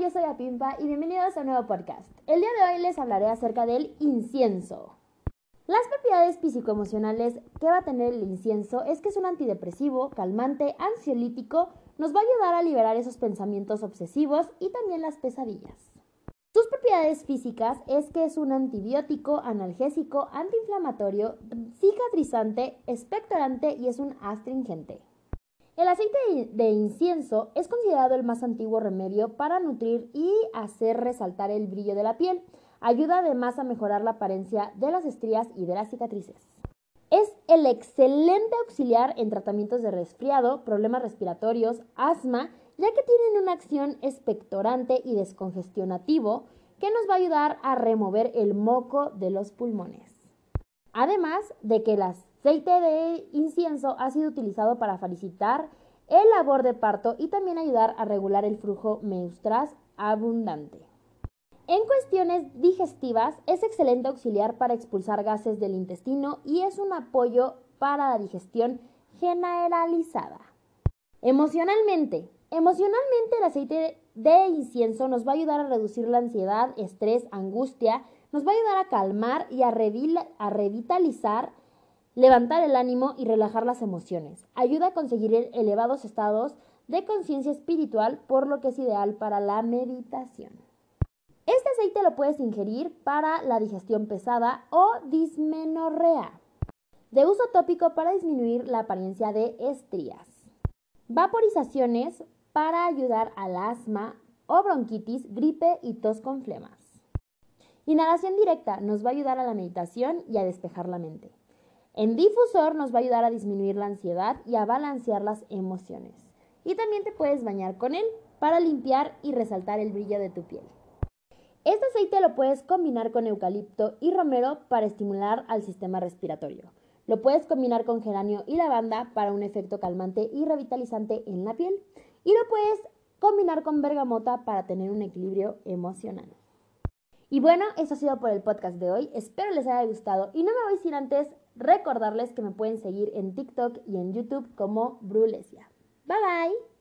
Yo soy Apimpa y bienvenidos a un nuevo podcast. El día de hoy les hablaré acerca del incienso. Las propiedades psicoemocionales que va a tener el incienso es que es un antidepresivo, calmante, ansiolítico, nos va a ayudar a liberar esos pensamientos obsesivos y también las pesadillas. Sus propiedades físicas es que es un antibiótico, analgésico, antiinflamatorio, cicatrizante, expectorante y es un astringente. El aceite de incienso es considerado el más antiguo remedio para nutrir y hacer resaltar el brillo de la piel. Ayuda además a mejorar la apariencia de las estrías y de las cicatrices. Es el excelente auxiliar en tratamientos de resfriado, problemas respiratorios, asma, ya que tienen una acción expectorante y descongestionativo que nos va a ayudar a remover el moco de los pulmones. Además de que las aceite de incienso ha sido utilizado para felicitar el labor de parto y también ayudar a regular el flujo menstrual abundante. En cuestiones digestivas es excelente auxiliar para expulsar gases del intestino y es un apoyo para la digestión generalizada. Emocionalmente, emocionalmente el aceite de incienso nos va a ayudar a reducir la ansiedad, estrés, angustia, nos va a ayudar a calmar y a, revitalizar levantar el ánimo y relajar las emociones. Ayuda a conseguir elevados estados de conciencia espiritual, por lo que es ideal para la meditación. Este aceite lo puedes ingerir para la digestión pesada o dismenorrea. De uso tópico para disminuir la apariencia de estrías. Vaporizaciones para ayudar al asma o bronquitis, gripe y tos con flemas. Inhalación directa nos va a ayudar a la meditación y a despejar la mente. En difusor nos va a ayudar a disminuir la ansiedad y a balancear las emociones. Y también te puedes bañar con él para limpiar y resaltar el brillo de tu piel. Este aceite lo puedes combinar con eucalipto y romero para estimular al sistema respiratorio. Lo puedes combinar con geranio y lavanda para un efecto calmante y revitalizante en la piel. Y lo puedes combinar con bergamota para tener un equilibrio emocional. Y bueno, eso ha sido por el podcast de hoy. Espero les haya gustado y no me voy sin antes Recordarles que me pueden seguir en TikTok y en YouTube como Brulesia. Bye bye.